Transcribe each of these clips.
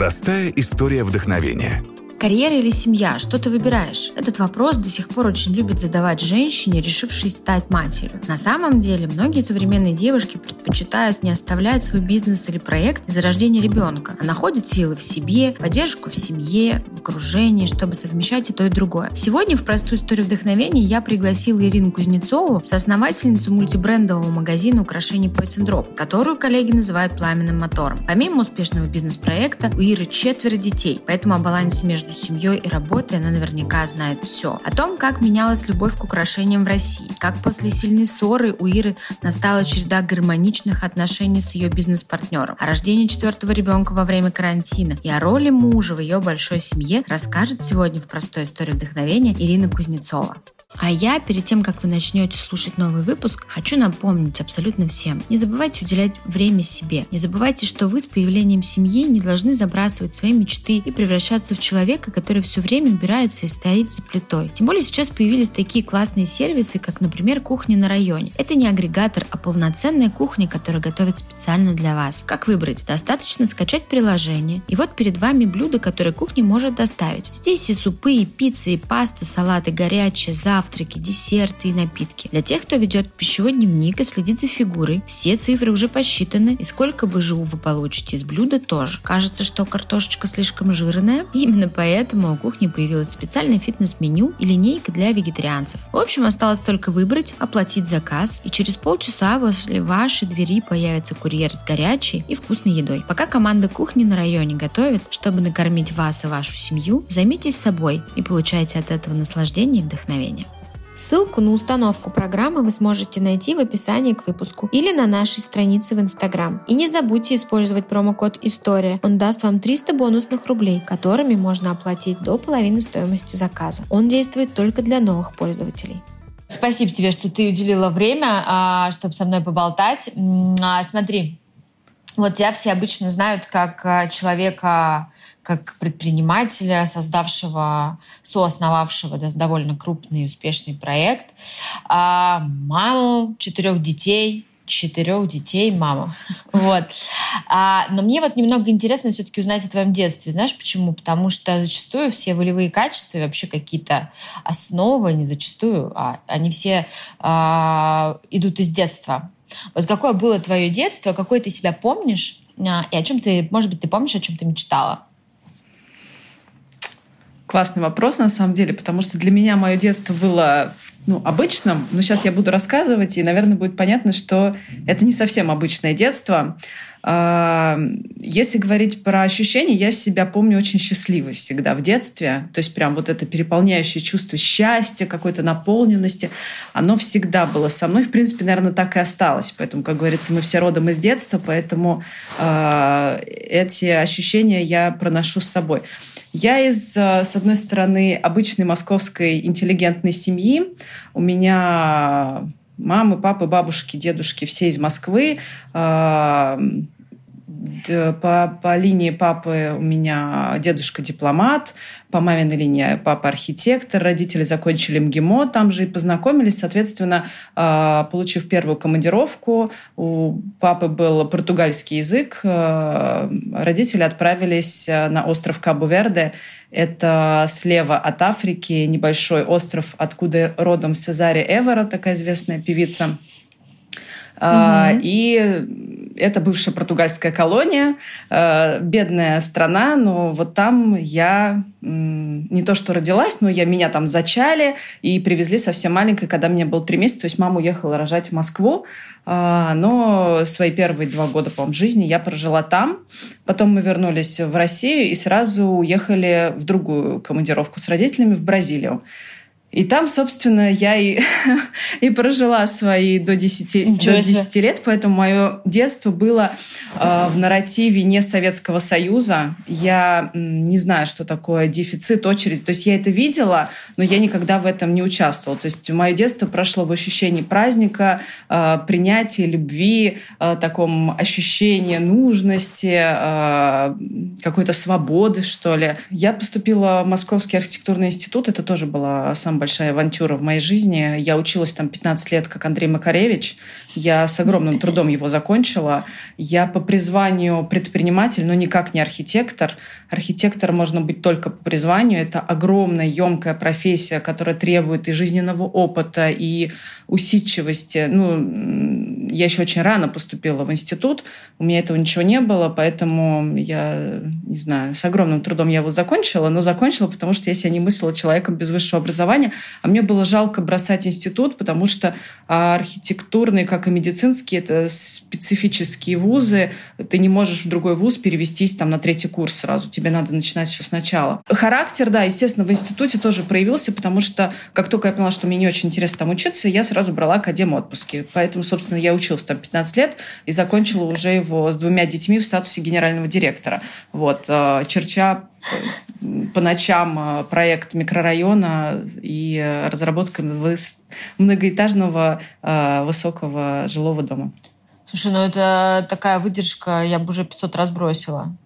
Простая история вдохновения – Карьера или семья? Что ты выбираешь? Этот вопрос до сих пор очень любят задавать женщине, решившей стать матерью. На самом деле, многие современные девушки предпочитают не оставлять свой бизнес или проект из-за рождения ребенка, а находят силы в себе, поддержку в семье, в окружении, чтобы совмещать и то, и другое. Сегодня в простую историю вдохновения я пригласила Ирину Кузнецову, соосновательницу мультибрендового магазина украшений Poison Drop, которую коллеги называют пламенным мотором. Помимо успешного бизнес-проекта, у Иры четверо детей, поэтому о балансе между между семьей и работой она наверняка знает все. О том, как менялась любовь к украшениям в России, как после сильной ссоры у Иры настала череда гармоничных отношений с ее бизнес-партнером, о рождении четвертого ребенка во время карантина и о роли мужа в ее большой семье расскажет сегодня в простой истории вдохновения Ирина Кузнецова. А я, перед тем, как вы начнете слушать новый выпуск, хочу напомнить абсолютно всем. Не забывайте уделять время себе. Не забывайте, что вы с появлением семьи не должны забрасывать свои мечты и превращаться в человека, который все время убирается и стоит за плитой. Тем более сейчас появились такие классные сервисы, как, например, кухня на районе. Это не агрегатор, а полноценная кухня, которая готовит специально для вас. Как выбрать? Достаточно скачать приложение. И вот перед вами блюдо, которое кухня может доставить. Здесь и супы, и пиццы, и пасты, салаты горячие, завтраки, десерты и напитки. Для тех, кто ведет пищевой дневник и следит за фигурой, все цифры уже посчитаны, и сколько бы БЖУ вы получите из блюда тоже. Кажется, что картошечка слишком жирная, именно поэтому у кухни появилось специальное фитнес-меню и линейка для вегетарианцев. В общем, осталось только выбрать, оплатить заказ, и через полчаса возле вашей двери появится курьер с горячей и вкусной едой. Пока команда кухни на районе готовит, чтобы накормить вас и вашу семью, займитесь собой и получайте от этого наслаждение и вдохновение. Ссылку на установку программы вы сможете найти в описании к выпуску или на нашей странице в Инстаграм. И не забудьте использовать промокод «История». Он даст вам 300 бонусных рублей, которыми можно оплатить до половины стоимости заказа. Он действует только для новых пользователей. Спасибо тебе, что ты уделила время, а, чтобы со мной поболтать. А, смотри, вот тебя все обычно знают как а, человека как предпринимателя, создавшего, соосновавшего довольно крупный и успешный проект, а маму четырех детей, четырех детей мама. Вот. А, но мне вот немного интересно все-таки узнать о твоем детстве. Знаешь почему? Потому что зачастую все волевые качества и вообще какие-то основы, не зачастую, а они все а, идут из детства. Вот какое было твое детство, какое ты себя помнишь, а, и о чем ты, может быть, ты помнишь, о чем ты мечтала? Классный вопрос, на самом деле, потому что для меня мое детство было ну, обычным, но сейчас я буду рассказывать, и, наверное, будет понятно, что это не совсем обычное детство. А, если говорить про ощущения, я себя помню очень счастливой всегда в детстве. То есть прям вот это переполняющее чувство счастья, какой-то наполненности, оно всегда было со мной. В принципе, наверное, так и осталось. Поэтому, как говорится, мы все родом из детства, поэтому э, эти ощущения я проношу с собой. Я из, э, с одной стороны, обычной московской интеллигентной семьи. У меня мамы, папы, бабушки, дедушки все из Москвы. А, по, по линии папы у меня дедушка дипломат, по маминой линии папа архитектор, родители закончили МГИМО, там же и познакомились, соответственно, а, получив первую командировку, у папы был португальский язык, а, родители отправились на остров Кабу-Верде, это слева от Африки, небольшой остров, откуда родом Сезари Эвера, такая известная певица. Угу. И это бывшая португальская колония, э, бедная страна, но вот там я не то что родилась, но я, меня там зачали и привезли совсем маленькой, когда мне было три месяца. То есть мама уехала рожать в Москву, э, но свои первые два года, по-моему, жизни я прожила там. Потом мы вернулись в Россию и сразу уехали в другую командировку с родителями в Бразилию. И там, собственно, я и, и прожила свои до 10, до 10 лет, поэтому мое детство было э, в нарративе не Советского Союза. Я не знаю, что такое дефицит, очередь. То есть я это видела, но я никогда в этом не участвовала. То есть мое детство прошло в ощущении праздника, э, принятия любви, э, таком ощущении нужности, э, какой-то свободы, что ли. Я поступила в Московский архитектурный институт, это тоже была самая большая авантюра в моей жизни. Я училась там 15 лет, как Андрей Макаревич. Я с огромным трудом его закончила. Я по призванию предприниматель, но никак не архитектор. Архитектор можно быть только по призванию. Это огромная, емкая профессия, которая требует и жизненного опыта, и усидчивости. Ну, я еще очень рано поступила в институт. У меня этого ничего не было, поэтому я, не знаю, с огромным трудом я его закончила, но закончила, потому что я себя не мыслила человеком без высшего образования. А мне было жалко бросать институт, потому что архитектурный, как и медицинский, это специфические вузы. Ты не можешь в другой вуз перевестись там на третий курс сразу. Тебе надо начинать все сначала. Характер, да, естественно, в институте тоже проявился, потому что как только я поняла, что мне не очень интересно там учиться, я сразу брала академ отпуски. Поэтому, собственно, я училась там 15 лет и закончила уже его с двумя детьми в статусе генерального директора. Вот, э, черча по ночам э, проект микрорайона и э, разработка многоэтажного высокого жилого дома. Слушай, ну это такая выдержка, я бы уже 500 раз бросила.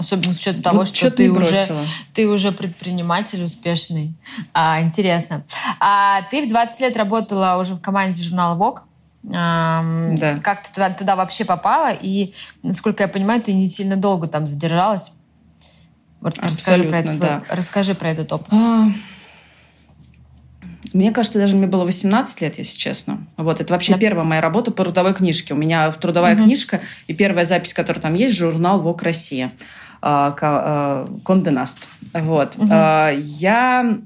Особенно с учетом того, вот что ты уже, ты уже предприниматель успешный. А, интересно. А ты в 20 лет работала уже в команде журнала Vogue. А, да. Как ты туда, туда вообще попала? И, насколько я понимаю, ты не сильно долго там задержалась. Вот расскажи про, это, да. расскажи про этот опыт. А, мне кажется, даже мне было 18 лет, если честно. Вот, это вообще да. первая моя работа по трудовой книжке. У меня трудовая угу. книжка, и первая запись, которая там есть, журнал «Вок Россия». Конденаст. Вот. Угу. Я,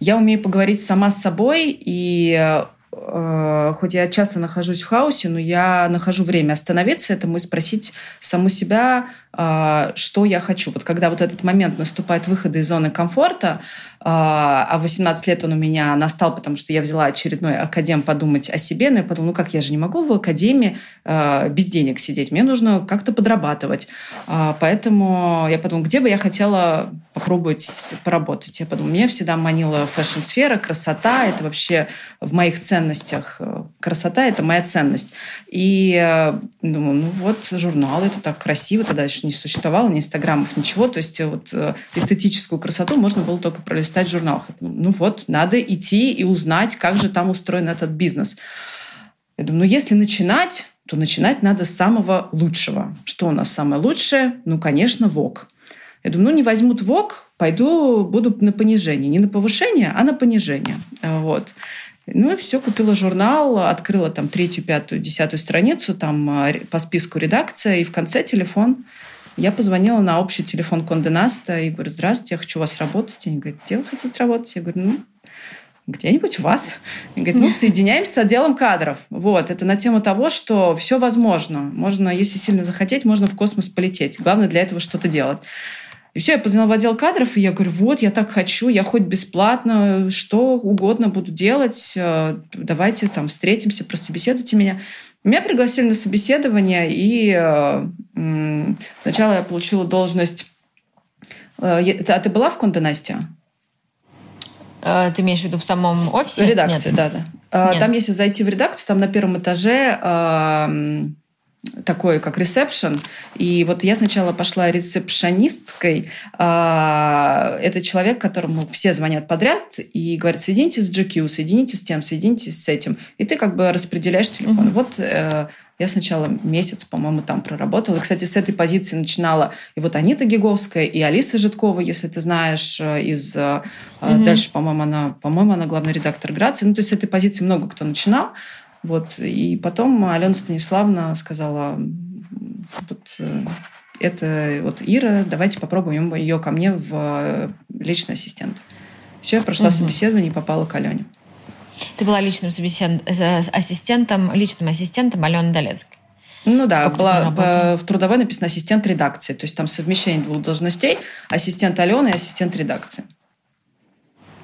я умею поговорить сама с собой, и хоть я часто нахожусь в хаосе, но я нахожу время остановиться этому и спросить саму себя, а, что я хочу. Вот когда вот этот момент наступает выхода из зоны комфорта, а 18 лет он у меня настал, потому что я взяла очередной академ подумать о себе, но я подумала, ну как, я же не могу в академии а, без денег сидеть, мне нужно как-то подрабатывать. А, поэтому я подумала, где бы я хотела попробовать поработать. Я подумала, меня всегда манила фэшн-сфера, красота, это вообще в моих ценностях. Красота – это моя ценность. И э, думаю, ну вот, журнал, это так красиво, тогда еще не существовало, ни инстаграмов, ничего. То есть вот э, эстетическую красоту можно было только пролистать в журналах. Ну вот, надо идти и узнать, как же там устроен этот бизнес. Я думаю, ну если начинать, то начинать надо с самого лучшего. Что у нас самое лучшее? Ну, конечно, ВОК. Я думаю, ну не возьмут ВОК, пойду буду на понижение. Не на повышение, а на понижение. Вот. Ну и все, купила журнал, открыла там третью, пятую, десятую страницу, там а, по списку редакция, и в конце телефон. Я позвонила на общий телефон Конденаста и говорю, здравствуйте, я хочу у вас работать. Они говорят, где вы хотите работать? Я говорю, ну, где-нибудь у вас. Они говорят, ну, соединяемся с отделом кадров. Вот, это на тему того, что все возможно. Можно, если сильно захотеть, можно в космос полететь. Главное для этого что-то делать. И все, я позвонила в отдел кадров, и я говорю, вот, я так хочу, я хоть бесплатно, что угодно буду делать, э, давайте там встретимся, прособеседуйте меня. Меня пригласили на собеседование, и э, сначала я получила должность... Э, а ты была в Кондонасте? Ты имеешь в виду в самом офисе? В редакции, Нет. да, да. Нет. Там, если зайти в редакцию, там на первом этаже такой, как ресепшн. И вот я сначала пошла ресепшонисткой. А, это человек, которому все звонят подряд и говорят, соедините с GQ, соедините с тем, соедините с этим. И ты как бы распределяешь телефон. Mm-hmm. Вот э, я сначала месяц, по-моему, там проработала. И, кстати, с этой позиции начинала и вот Анита Гиговская, и Алиса Житкова, если ты знаешь, э, из... Mm-hmm. Дальше, по-моему, она, по-моему, она главный редактор Грации. Ну, то есть с этой позиции много кто начинал. Вот. И потом Алена Станиславна сказала, вот, э, это вот Ира, давайте попробуем ее ко мне в э, личный ассистент. Все, я прошла угу. собеседование и попала к Алене. Ты была личным собесед... Э, ассистентом, личным ассистентом Алены Долецкой. Ну да, была, в трудовой написано ассистент редакции. То есть там совмещение двух должностей. Ассистент Алены и ассистент редакции.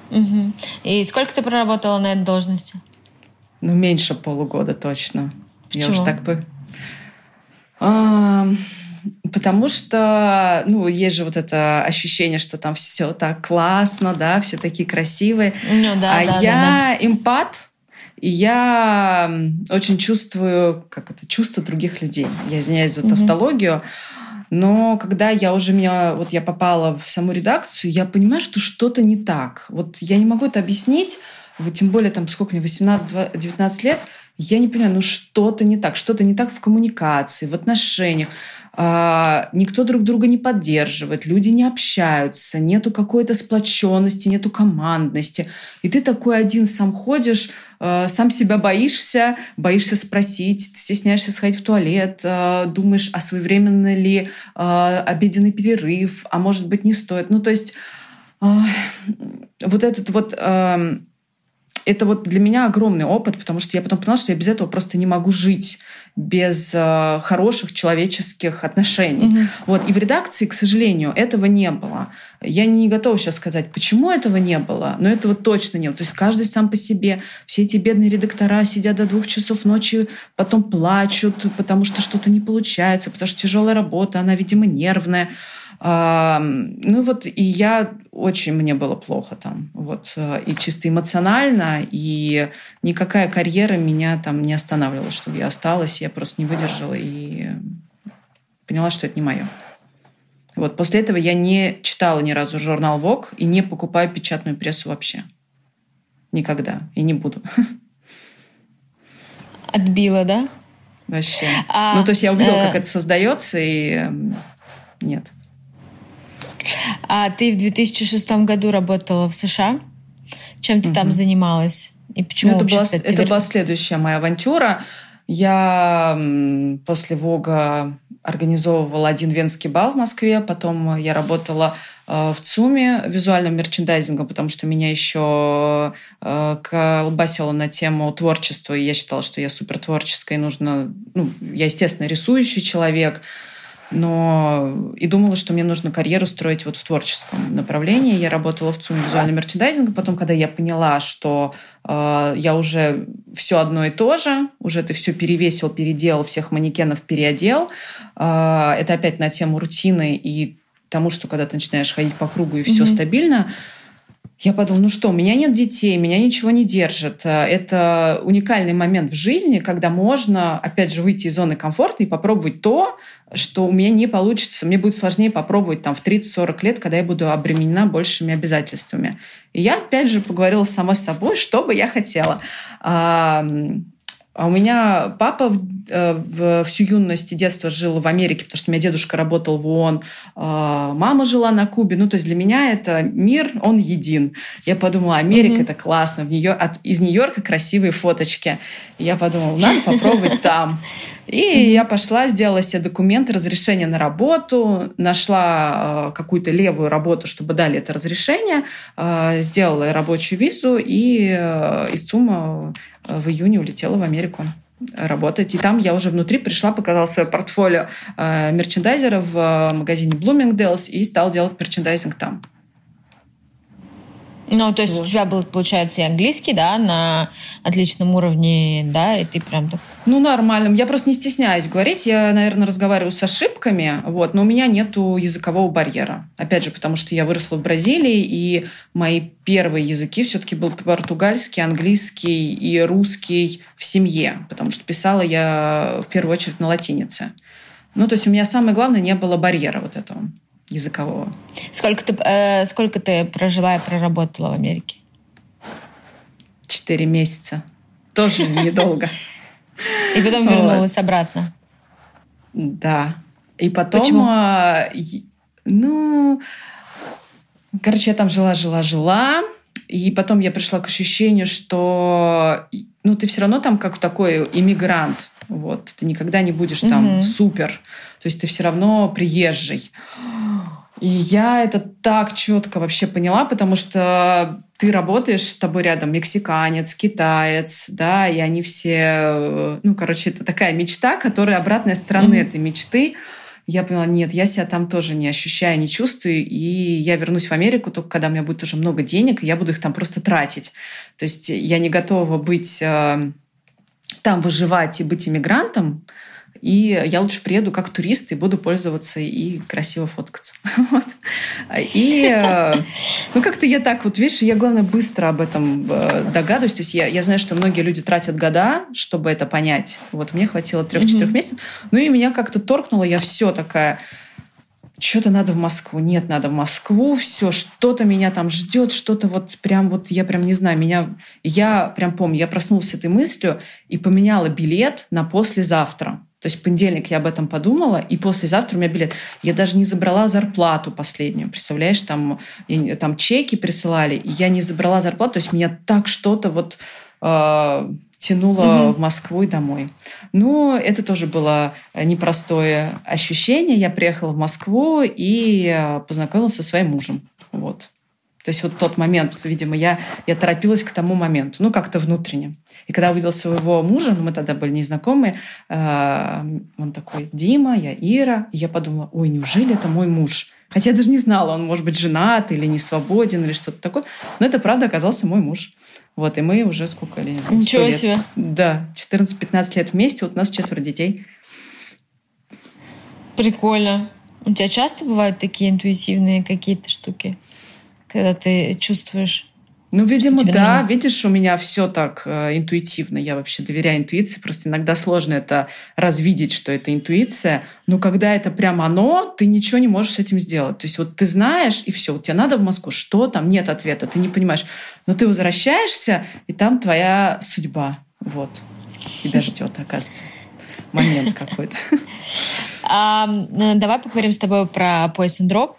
Угу. И сколько ты проработала на этой должности? Ну, меньше полугода точно. Почему? Я уже так бы... А, потому что, ну, есть же вот это ощущение, что там все так классно, да, все такие красивые. Ну, да, а да, я да, да. эмпат, И я очень чувствую, как это, чувство других людей. Я извиняюсь за тавтологию. Mm-hmm. Но когда я уже меня, вот я попала в саму редакцию, я понимаю, что что-то не так. Вот я не могу это объяснить, тем более там сколько мне, 18-19 лет, я не понимаю, ну что-то не так, что-то не так в коммуникации, в отношениях. А, никто друг друга не поддерживает, люди не общаются, нету какой-то сплоченности, нету командности. И ты такой один сам ходишь, а, сам себя боишься, боишься спросить, стесняешься сходить в туалет, а, думаешь, а своевременно ли обеденный перерыв, а может быть не стоит. Ну, то есть вот этот вот это вот для меня огромный опыт, потому что я потом поняла, что я без этого просто не могу жить, без э, хороших человеческих отношений. Угу. Вот. И в редакции, к сожалению, этого не было. Я не готова сейчас сказать, почему этого не было, но этого точно нет. То есть каждый сам по себе. Все эти бедные редактора сидят до двух часов ночи, потом плачут, потому что что-то не получается, потому что тяжелая работа, она, видимо, нервная. Ну вот, и я очень мне было плохо там, вот, э, и чисто эмоционально, и никакая карьера меня там не останавливала, чтобы я осталась, я просто не выдержала и поняла, что это не мое. Вот после этого я не читала ни разу журнал Vogue и не покупаю печатную прессу вообще. Никогда. И не буду. Отбила, да? Вообще. А, ну, то есть я увидела, э... как это создается, и нет. А ты в 2006 году работала в США. Чем ты угу. там занималась? И почему ну, это, была, это вер... была следующая моя авантюра. Я после Вога организовывала один венский бал в Москве, потом я работала э, в ЦУМе визуальным мерчендайзингом, потому что меня еще э, колбасило на тему творчества, и я считала, что я супер творческая, и нужно... Ну, я, естественно, рисующий человек, но и думала, что мне нужно карьеру строить вот в творческом направлении. Я работала в ЦУМе визуального мерчендайзинга. Потом, когда я поняла, что э, я уже все одно и то же, уже ты все перевесил, переделал, всех манекенов переодел, э, это опять на тему рутины и тому, что когда ты начинаешь ходить по кругу и все mm-hmm. стабильно, я подумала, ну что, у меня нет детей, меня ничего не держит. Э, это уникальный момент в жизни, когда можно, опять же, выйти из зоны комфорта и попробовать то, что у меня не получится. Мне будет сложнее попробовать там в 30-40 лет, когда я буду обременена большими обязательствами. И я, опять же, поговорила сама с собой, что бы я хотела. А у меня папа в, э, в, всю юность и детство жил в Америке, потому что у меня дедушка работал в ООН, а мама жила на Кубе. Ну, то есть для меня это мир, он един. Я подумала, Америка mm-hmm. это классно, в нее, от, из Нью-Йорка красивые фоточки. И я подумала, надо попробовать там. И я пошла, сделала себе документы, разрешение на работу, нашла э, какую-то левую работу, чтобы дали это разрешение, э, сделала рабочую визу и из ЦУМа в июне улетела в Америку работать. И там я уже внутри пришла, показала свое портфолио э, мерчендайзера в э, магазине Bloomingdale's и стала делать мерчендайзинг там. Ну, то есть вот. у тебя был, получается, и английский, да, на отличном уровне, да, и ты прям так... Ну, нормально. Я просто не стесняюсь говорить. Я, наверное, разговариваю с ошибками, вот, но у меня нету языкового барьера. Опять же, потому что я выросла в Бразилии, и мои первые языки все-таки был португальский, английский и русский в семье, потому что писала я в первую очередь на латинице. Ну, то есть у меня самое главное не было барьера вот этого языкового. Сколько ты, э, сколько ты прожила и проработала в Америке? Четыре месяца. Тоже недолго. И потом вернулась обратно. Да. И потом... Почему? А, ну... Короче, я там жила, жила, жила. И потом я пришла к ощущению, что ну, ты все равно там как такой иммигрант. Вот. Ты никогда не будешь там угу. супер. То есть ты все равно приезжий. И я это так четко вообще поняла, потому что ты работаешь с тобой рядом мексиканец, китаец, да, и они все, ну, короче, это такая мечта, которая обратная сторона mm-hmm. этой мечты. Я поняла, нет, я себя там тоже не ощущаю, не чувствую, и я вернусь в Америку только когда у меня будет уже много денег, и я буду их там просто тратить. То есть я не готова быть э, там выживать и быть иммигрантом, и я лучше приеду как турист и буду пользоваться и красиво фоткаться. Вот. И э, ну как-то я так вот, видишь, я, главное, быстро об этом э, догадываюсь. То есть я, я знаю, что многие люди тратят года, чтобы это понять. Вот мне хватило трех-четырех mm-hmm. месяцев. Ну и меня как-то торкнуло, я все такая что-то надо в Москву. Нет, надо в Москву, все, что-то меня там ждет, что-то вот прям вот, я прям не знаю, меня, я прям помню, я проснулась с этой мыслью и поменяла билет на послезавтра. То есть в понедельник я об этом подумала, и послезавтра у меня билет. Я даже не забрала зарплату последнюю. Представляешь, там, там чеки присылали, и я не забрала зарплату. То есть меня так что-то вот э, тянуло угу. в Москву и домой. Но это тоже было непростое ощущение. Я приехала в Москву и э, познакомилась со своим мужем. Вот. То есть вот тот момент, видимо, я, я торопилась к тому моменту, ну, как-то внутренне. И когда увидела своего мужа, ну, мы тогда были незнакомые, э, он такой, Дима, я Ира. И я подумала, ой, неужели это мой муж? Хотя я даже не знала, он может быть женат или не свободен или что-то такое. Но это правда оказался мой муж. Вот, и мы уже сколько лет? Ничего лет. себе. Да, 14-15 лет вместе, вот у нас четверо детей. Прикольно. У тебя часто бывают такие интуитивные какие-то штуки, когда ты чувствуешь ну, видимо, да. Нужно... Видишь, у меня все так э, интуитивно. Я вообще доверяю интуиции. Просто иногда сложно это развидеть, что это интуиция. Но когда это прям оно, ты ничего не можешь с этим сделать. То есть вот ты знаешь, и все. Тебе надо в Москву. Что там? Нет ответа. Ты не понимаешь. Но ты возвращаешься, и там твоя судьба. Вот. Тебя ждет, оказывается. Момент какой-то. Давай поговорим с тобой про пояс дроп.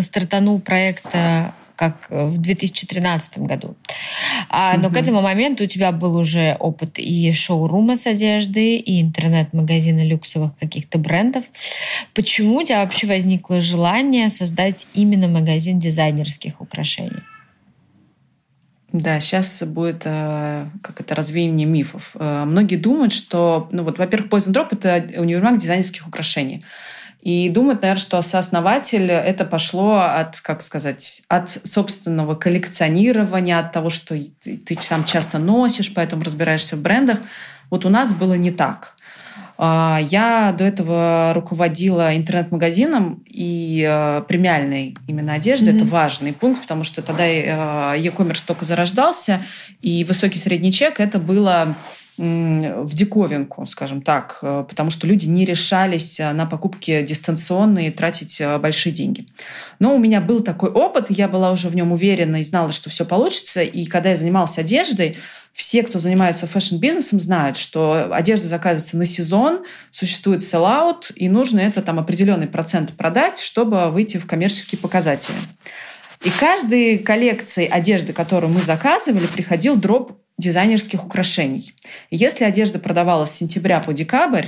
Стартанул проект э, как в 2013 году. А, но угу. к этому моменту у тебя был уже опыт и шоурума с одеждой, и интернет-магазина люксовых каких-то брендов. Почему у тебя вообще возникло желание создать именно магазин дизайнерских украшений? Да, сейчас будет э, как это развеяние мифов. Э, многие думают, что, ну вот, во-первых, Poison Drop это универмаг дизайнерских украшений. И думают, наверное, что сооснователь это пошло от, как сказать, от собственного коллекционирования, от того, что ты, сам часто носишь, поэтому разбираешься в брендах. Вот у нас было не так. А, я до этого руководила интернет-магазином и э, премиальной именно одеждой. Mm-hmm. Это важный пункт, потому что тогда э, e-commerce только зарождался, и высокий средний чек это было в диковинку, скажем так, э, потому что люди не решались э, на покупки дистанционные тратить э, большие деньги. Но у меня был такой опыт, я была уже в нем уверена и знала, что все получится. И когда я занималась одеждой, все, кто занимается fashion -бизнесом, знают, что одежда заказывается на сезон, существует sell-out, и нужно это там определенный процент продать, чтобы выйти в коммерческие показатели. И каждой коллекции одежды, которую мы заказывали, приходил дроп дизайнерских украшений. Если одежда продавалась с сентября по декабрь,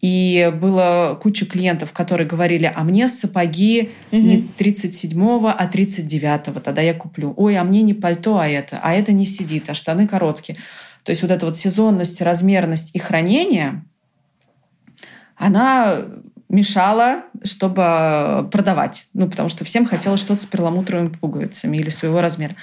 и было куча клиентов, которые говорили, а мне сапоги угу. не 37-го, а 39-го, тогда я куплю. Ой, а мне не пальто, а это, а это не сидит, а штаны короткие. То есть вот эта вот сезонность, размерность и хранение, она мешала, чтобы продавать. Ну, потому что всем хотелось что-то с перламутровыми пуговицами или своего размера.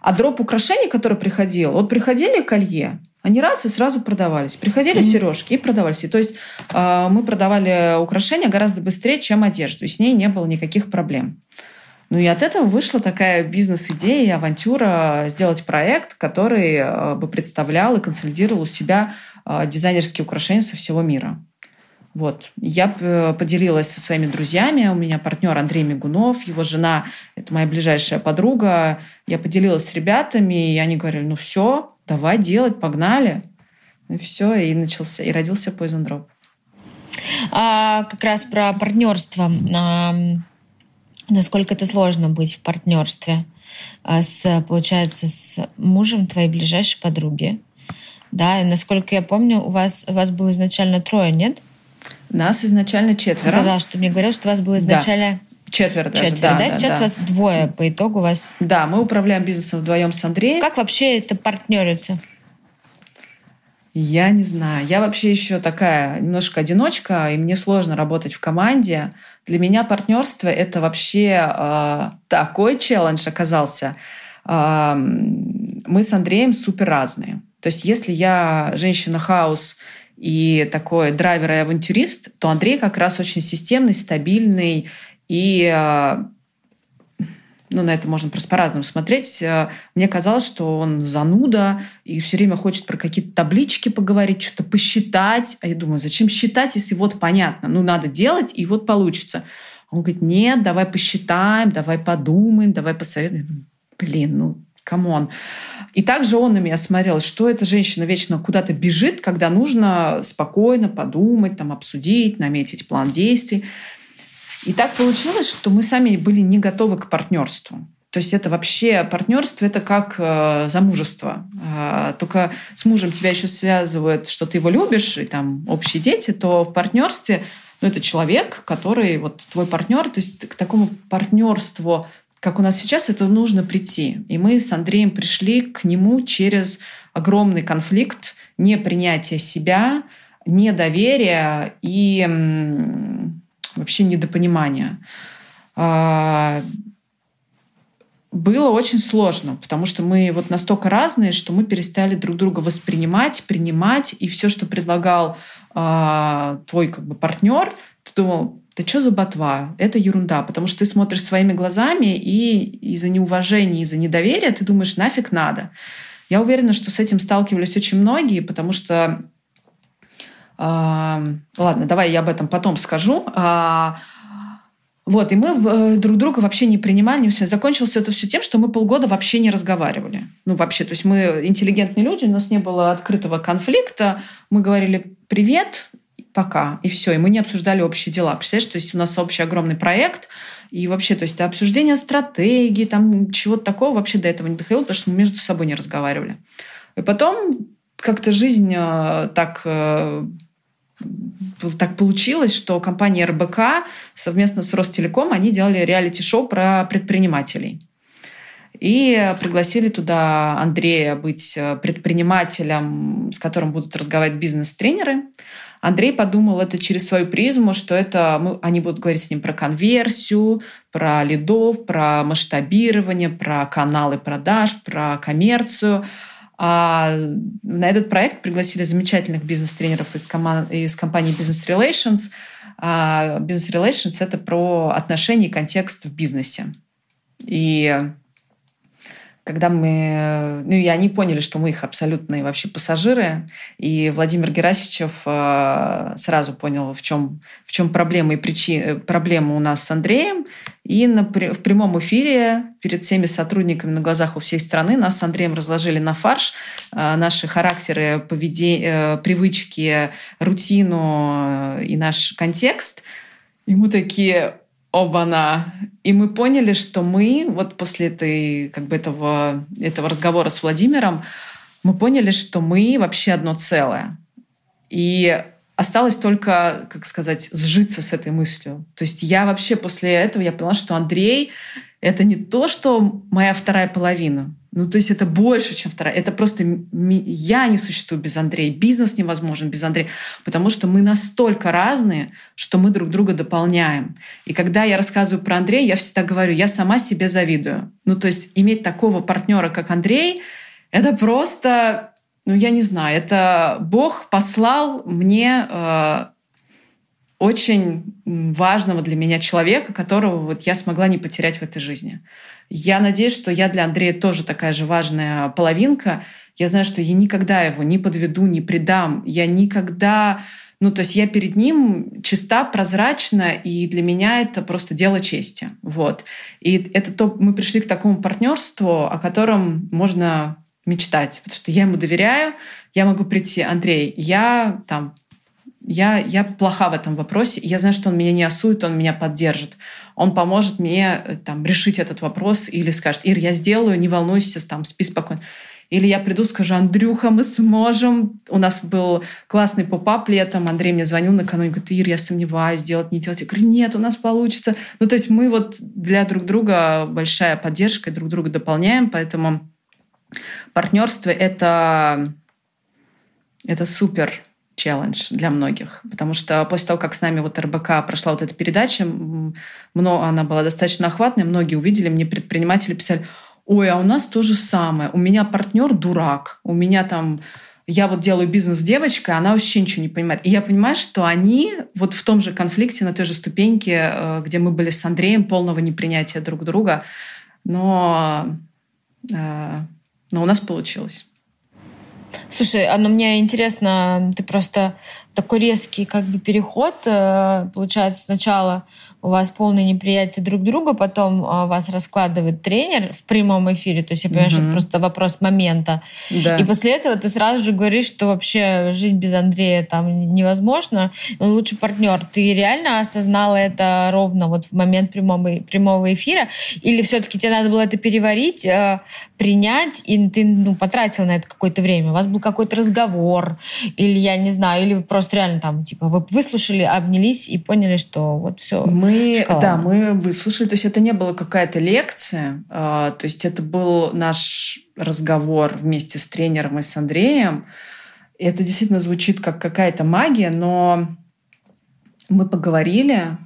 А дроп украшений, который приходил, вот приходили колье, они раз и сразу продавались. Приходили mm-hmm. сережки и продавались. И то есть э, мы продавали украшения гораздо быстрее, чем одежду. И с ней не было никаких проблем. Ну и от этого вышла такая бизнес-идея и авантюра сделать проект, который э, бы представлял и консолидировал у себя э, дизайнерские украшения со всего мира. Вот. Я э, поделилась со своими друзьями. У меня партнер Андрей Мигунов, его жена – это моя ближайшая подруга. Я поделилась с ребятами, и они говорили, ну все, давай делать, погнали. И все, и начался, и родился Poison Drop. А, как раз про партнерство. А, насколько это сложно быть в партнерстве а, с, получается, с мужем твоей ближайшей подруги. Да, и насколько я помню, у вас, у вас было изначально трое, нет? Нас изначально четверо. Сказала, что мне говорил, что у вас было изначально... Да. Четверо даже, Четверо, да, да? Сейчас да. вас двое по итогу у вас. Да, мы управляем бизнесом вдвоем с Андреем. Как вообще это партнерится? Я не знаю. Я вообще еще такая немножко одиночка, и мне сложно работать в команде. Для меня партнерство это вообще э, такой челлендж оказался. Э, мы с Андреем супер разные. То есть, если я женщина хаус и такой драйвер и авантюрист, то Андрей как раз очень системный, стабильный и э, ну, на это можно просто по-разному смотреть. Э, мне казалось, что он зануда и все время хочет про какие-то таблички поговорить, что-то посчитать. А я думаю, зачем считать, если вот понятно, ну, надо делать, и вот получится. Он говорит, нет, давай посчитаем, давай подумаем, давай посоветуем. Блин, ну, come on. И также он на меня смотрел, что эта женщина вечно куда-то бежит, когда нужно спокойно подумать, там, обсудить, наметить план действий. И так получилось, что мы сами были не готовы к партнерству. То есть это вообще партнерство, это как э, замужество. Э, только с мужем тебя еще связывает, что ты его любишь, и там общие дети, то в партнерстве ну, это человек, который вот твой партнер, то есть к такому партнерству, как у нас сейчас, это нужно прийти. И мы с Андреем пришли к нему через огромный конфликт непринятия себя, недоверия и вообще недопонимания. А, было очень сложно, потому что мы вот настолько разные, что мы перестали друг друга воспринимать, принимать, и все, что предлагал э, твой как бы партнер, ты думал, да что за ботва? Это ерунда, потому что ты смотришь своими глазами, и из-за неуважения, из-за недоверия ты думаешь, нафиг надо. Я уверена, что с этим сталкивались очень многие, потому что ладно, давай я об этом потом скажу. А, вот, и мы э, друг друга вообще не принимали, не Закончилось это все тем, что мы полгода вообще не разговаривали. Ну, вообще, то есть мы интеллигентные люди, у нас не было открытого конфликта. Мы говорили «привет», пока, и все. И мы не обсуждали общие дела. Представляешь, то есть у нас общий огромный проект, и вообще, то есть обсуждение стратегии, там чего-то такого вообще до этого не доходило, потому что мы между собой не разговаривали. И потом как-то жизнь э, так э, так получилось, что компания РБК совместно с Ростелеком они делали реалити-шоу про предпринимателей. И пригласили туда Андрея быть предпринимателем, с которым будут разговаривать бизнес-тренеры. Андрей подумал это через свою призму, что это мы, они будут говорить с ним про конверсию, про лидов, про масштабирование, про каналы продаж, про коммерцию. А на этот проект пригласили замечательных бизнес-тренеров из, команд, из компании Business Relations. А Business Relations — это про отношения и контекст в бизнесе. И когда мы... Ну, и они поняли, что мы их абсолютные вообще пассажиры. И Владимир Герасичев э, сразу понял, в чем, в чем проблема и причина, проблема у нас с Андреем. И на, в прямом эфире перед всеми сотрудниками на глазах у всей страны нас с Андреем разложили на фарш э, наши характеры, поведение, э, привычки, рутину и наш контекст. И мы такие, оба-на. И мы поняли, что мы вот после этой, как бы этого, этого разговора с Владимиром, мы поняли, что мы вообще одно целое. И осталось только, как сказать, сжиться с этой мыслью. То есть я вообще после этого я поняла, что Андрей — это не то, что моя вторая половина. Ну, то есть это больше, чем вторая. Это просто я не существую без Андрея. Бизнес невозможен без Андрея. Потому что мы настолько разные, что мы друг друга дополняем. И когда я рассказываю про Андрея, я всегда говорю, я сама себе завидую. Ну, то есть иметь такого партнера, как Андрей, это просто, ну, я не знаю, это Бог послал мне э, очень важного для меня человека, которого вот я смогла не потерять в этой жизни. Я надеюсь, что я для Андрея тоже такая же важная половинка. Я знаю, что я никогда его не подведу, не предам. Я никогда... Ну, то есть я перед ним чиста, прозрачна, и для меня это просто дело чести. Вот. И это то, мы пришли к такому партнерству, о котором можно мечтать. Потому что я ему доверяю, я могу прийти, Андрей, я там я, я плоха в этом вопросе. Я знаю, что он меня не осует, он меня поддержит. Он поможет мне э, там, решить этот вопрос или скажет, Ир, я сделаю, не волнуйся, там, спи спокойно. Или я приду, скажу, Андрюха, мы сможем. У нас был классный поп-ап летом. Андрей мне звонил накануне, говорит, Ир, я сомневаюсь, делать, не делать. Я говорю, нет, у нас получится. Ну, то есть мы вот для друг друга большая поддержка, друг друга дополняем, поэтому партнерство — это, это супер челлендж для многих, потому что после того, как с нами вот РБК прошла вот эта передача, много, она была достаточно охватная, многие увидели, мне предприниматели писали, ой, а у нас то же самое, у меня партнер дурак, у меня там я вот делаю бизнес с девочкой, она вообще ничего не понимает. И я понимаю, что они вот в том же конфликте, на той же ступеньке, э, где мы были с Андреем, полного непринятия друг друга. Но, э, но у нас получилось. Слушай, а ну мне интересно, ты просто такой резкий как бы переход, э, получается, сначала у вас полное неприятие друг друга, потом а, вас раскладывает тренер в прямом эфире, то есть я понимаю, угу. что это просто вопрос момента. Да. И после этого ты сразу же говоришь, что вообще жить без Андрея там невозможно, он лучший партнер. Ты реально осознала это ровно вот в момент прямого, прямого эфира? Или все-таки тебе надо было это переварить, э, принять, и ты ну, потратил на это какое-то время? У вас был какой-то разговор, или я не знаю, или просто реально там, типа, вы выслушали, обнялись и поняли, что вот все. Мы мы, да, мы выслушали. То есть это не была какая-то лекция, а, то есть это был наш разговор вместе с тренером и с Андреем. И это действительно звучит как какая-то магия, но мы поговорили.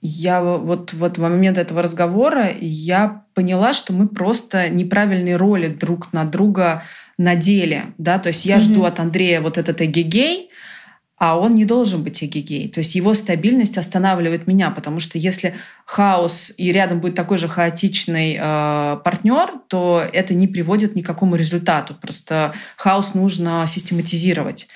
Я вот, вот в момент этого разговора я поняла, что мы просто неправильные роли друг на друга надели. Да? То есть я mm-hmm. жду от Андрея вот этот эгегей, а он не должен быть эгегей. То есть его стабильность останавливает меня, потому что если хаос и рядом будет такой же хаотичный э, партнер, то это не приводит ни к какому результату. Просто хаос нужно систематизировать.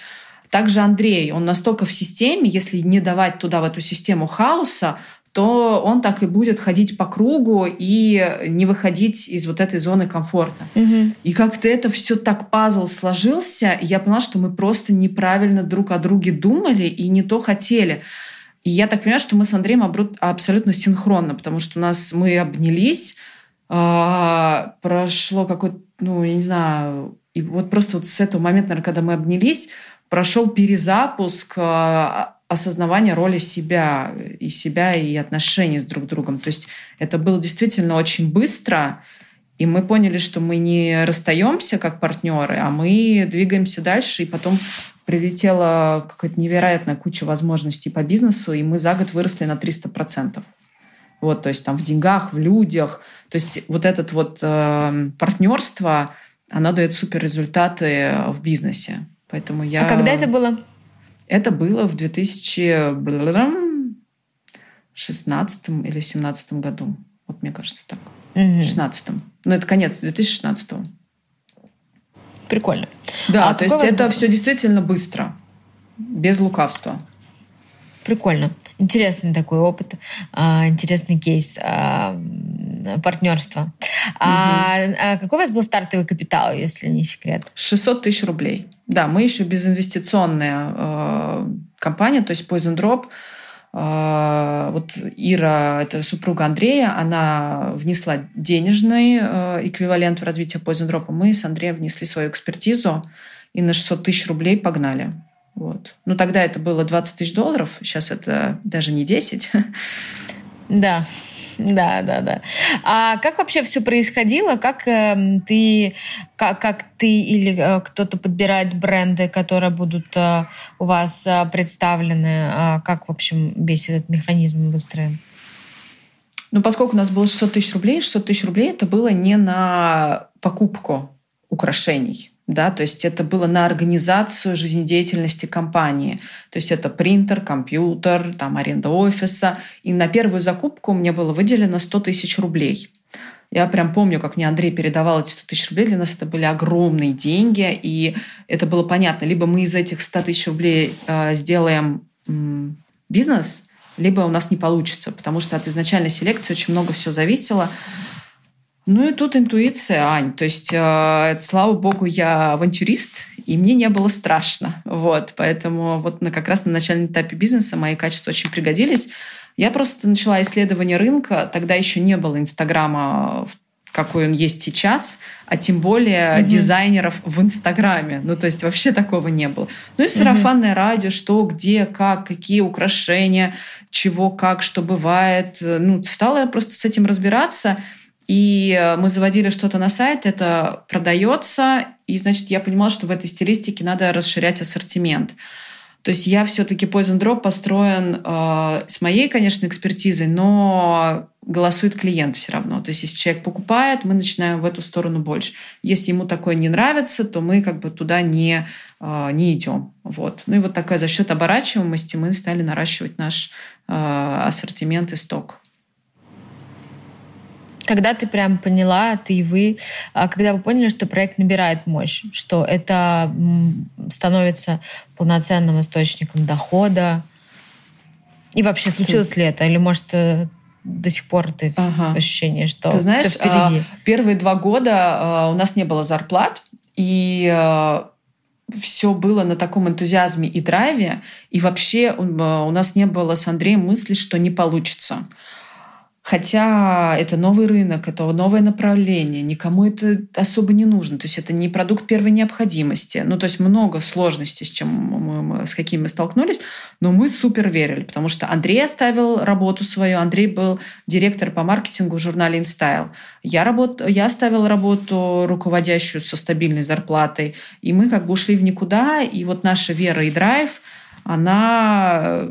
Также Андрей, он настолько в системе, если не давать туда, в эту систему хаоса, то он так и будет ходить по кругу и не выходить из вот этой зоны комфорта. Угу. И как-то это все так пазл сложился, и я поняла, что мы просто неправильно друг о друге думали и не то хотели. И я так понимаю, что мы с Андреем абсолютно синхронно, потому что у нас мы обнялись, а, прошло какой-то, ну, я не знаю, и вот просто вот с этого момента, наверное, когда мы обнялись, прошел перезапуск а, осознавание роли себя и себя и отношений с друг другом. То есть это было действительно очень быстро, и мы поняли, что мы не расстаемся как партнеры, а мы двигаемся дальше, и потом прилетела какая-то невероятная куча возможностей по бизнесу, и мы за год выросли на 300%. Вот, то есть там в деньгах, в людях. То есть вот это вот э, партнерство, оно дает супер результаты в бизнесе. Поэтому я... А когда это было? Это было в 2016 или 2017 году. Вот мне кажется так. Угу. 16 Ну, это конец 2016 -го. Прикольно. Да, а то есть это все действительно быстро, без лукавства. Прикольно. Интересный такой опыт, а, интересный кейс а, партнерства. Угу. А, какой у вас был стартовый капитал, если не секрет? 600 тысяч рублей. Да, мы еще безинвестиционная э, компания, то есть Poison Drop. Э, вот Ира, это супруга Андрея, она внесла денежный э, эквивалент в развитие Poison Drop. Мы с Андреем внесли свою экспертизу и на 600 тысяч рублей погнали. Вот. Ну, тогда это было 20 тысяч долларов, сейчас это даже не 10. Да, да, да, да. А как вообще все происходило? Как э, ты, как, как ты или э, кто-то подбирает бренды, которые будут э, у вас э, представлены? Э, как, в общем, весь этот механизм выстроен? Ну, поскольку у нас было 600 тысяч рублей, 600 тысяч рублей это было не на покупку украшений да, то есть это было на организацию жизнедеятельности компании. То есть это принтер, компьютер, там аренда офиса. И на первую закупку мне было выделено 100 тысяч рублей. Я прям помню, как мне Андрей передавал эти 100 тысяч рублей. Для нас это были огромные деньги, и это было понятно. Либо мы из этих 100 тысяч рублей э, сделаем э, бизнес, либо у нас не получится, потому что от изначальной селекции очень много всего зависело. Ну и тут интуиция, Ань. То есть, э, слава богу, я авантюрист, и мне не было страшно. Вот, поэтому вот на, как раз на начальном этапе бизнеса мои качества очень пригодились. Я просто начала исследование рынка. Тогда еще не было Инстаграма какой он есть сейчас, а тем более угу. дизайнеров в Инстаграме. Ну, то есть вообще такого не было. Ну и сарафанное угу. радио, что, где, как, какие украшения, чего, как, что бывает. Ну, стала я просто с этим разбираться – и э, мы заводили что-то на сайт, это продается, и, значит, я понимала, что в этой стилистике надо расширять ассортимент. То есть я все-таки Poison Drop построен э, с моей, конечно, экспертизой, но голосует клиент все равно. То есть если человек покупает, мы начинаем в эту сторону больше. Если ему такое не нравится, то мы как бы туда не э, не идем. Вот. Ну и вот такая за счет оборачиваемости мы стали наращивать наш э, ассортимент и сток. Когда ты прям поняла, ты и вы, а когда вы поняли, что проект набирает мощь, что это становится полноценным источником дохода, и вообще случилось ты... ли это? Или, может, э, до сих пор ты ага. ощущение, что ты знаешь, все впереди? А, первые два года а, у нас не было зарплат, и все было на таком энтузиазме и драйве, и вообще у нас не было с Андреем мысли, что не получится. Хотя это новый рынок, это новое направление, никому это особо не нужно. То есть это не продукт первой необходимости. Ну, то есть много сложностей, с, чем мы, с какими мы столкнулись, но мы супер верили, потому что Андрей оставил работу свою, Андрей был директор по маркетингу в журнале InStyle. Я, работ, я оставила работу руководящую со стабильной зарплатой, и мы как бы ушли в никуда, и вот наша вера и драйв, она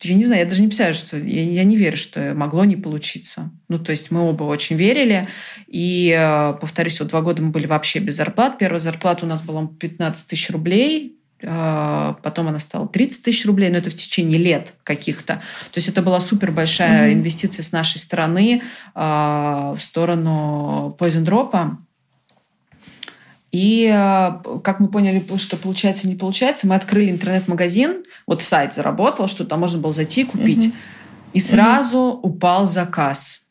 я не знаю, я даже не представляю, что я, я не верю, что могло не получиться. Ну, то есть мы оба очень верили. И, э, повторюсь, вот два года мы были вообще без зарплат. Первая зарплата у нас была 15 тысяч рублей. Э, потом она стала 30 тысяч рублей, но это в течение лет каких-то. То есть это была супер большая mm-hmm. инвестиция с нашей стороны э, в сторону Poison Drop. И э, как мы поняли, что получается не получается, мы открыли интернет-магазин, вот сайт заработал, что там можно было зайти купить, угу. и сразу угу. упал заказ.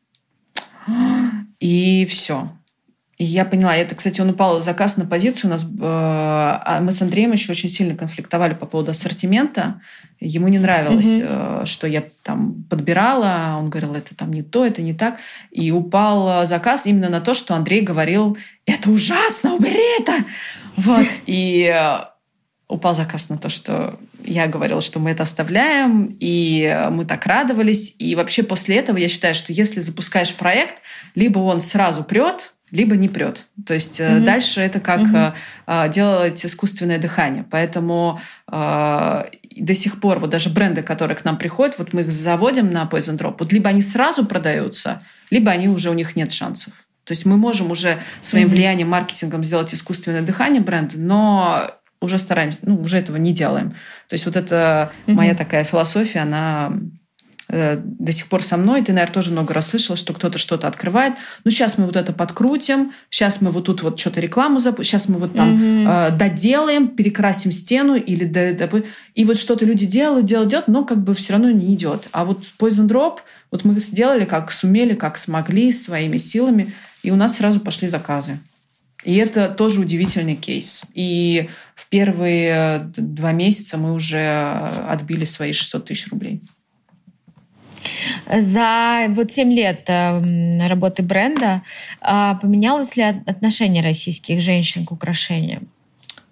И все. И я поняла, это, кстати, он упал заказ на позицию. У нас, э, а мы с Андреем еще очень сильно конфликтовали по поводу ассортимента. Ему не нравилось, mm-hmm. что я там подбирала. Он говорил, это там не то, это не так. И упал заказ именно на то, что Андрей говорил, это ужасно, убери это. Вот. И э, упал заказ на то, что я говорила, что мы это оставляем, и мы так радовались. И вообще после этого я считаю, что если запускаешь проект, либо он сразу прет, либо не прет. То есть mm-hmm. дальше это как mm-hmm. делать искусственное дыхание. Поэтому э, до сих пор вот даже бренды, которые к нам приходят, вот мы их заводим на Poison Drop, вот либо они сразу продаются, либо они уже у них нет шансов. То есть мы можем уже своим mm-hmm. влиянием, маркетингом сделать искусственное дыхание бренда, но уже стараемся, ну, уже этого не делаем. То есть вот это mm-hmm. моя такая философия, она до сих пор со мной. Ты, наверное, тоже много раз слышала, что кто-то что-то открывает. Ну, сейчас мы вот это подкрутим, сейчас мы вот тут вот что-то рекламу запустим, сейчас мы вот там mm-hmm. э, доделаем, перекрасим стену или... До, и вот что-то люди делают, делают, делают, но как бы все равно не идет. А вот Poison Drop, вот мы сделали как сумели, как смогли, своими силами, и у нас сразу пошли заказы. И это тоже удивительный кейс. И в первые два месяца мы уже отбили свои 600 тысяч рублей. За вот 7 лет э, работы бренда а, поменялось ли отношение российских женщин к украшениям?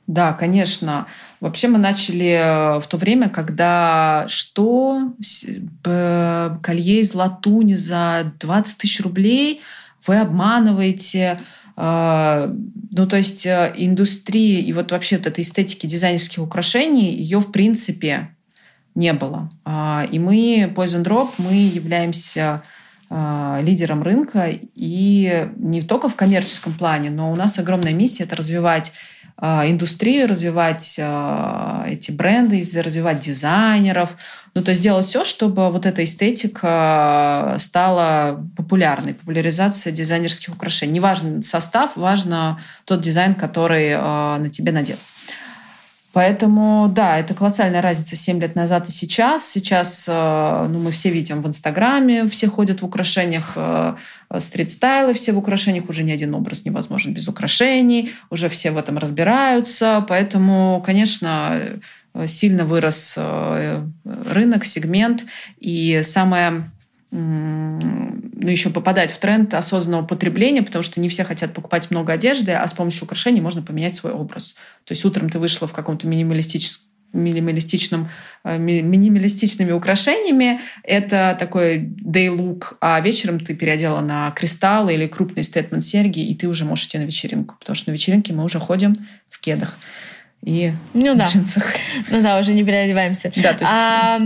Да, конечно. Вообще мы начали э, в то время, когда что? Колье из латуни за 20 тысяч рублей вы обманываете. Э, ну, то есть индустрии и вот вообще вот этой эстетики дизайнерских украшений, ее в принципе не было. А, и мы, Poison Drop, мы являемся а, лидером рынка и не только в коммерческом плане, но у нас огромная миссия – это развивать а, индустрию, развивать эти бренды, развивать дизайнеров, ну, то есть делать все, чтобы вот эта эстетика стала популярной, популяризация дизайнерских украшений. Не важен состав, важно тот дизайн, который на тебе надет. Поэтому, да, это колоссальная разница 7 лет назад и сейчас. Сейчас э, ну, мы все видим в Инстаграме, все ходят в украшениях, э, стрит-стайлы все в украшениях, уже ни один образ невозможен без украшений, уже все в этом разбираются. Поэтому, конечно, сильно вырос э, рынок, сегмент. И самое ну, еще попадать в тренд осознанного потребления, потому что не все хотят покупать много одежды, а с помощью украшений можно поменять свой образ. То есть утром ты вышла в каком-то минималистическом минималистичным, э, минималистичными украшениями. Это такой day look, а вечером ты переодела на кристаллы или крупные стейтмент серьги, и ты уже можешь идти на вечеринку, потому что на вечеринке мы уже ходим в кедах и ну, да. джинсах. Ну да, уже не переодеваемся. Да, то есть... А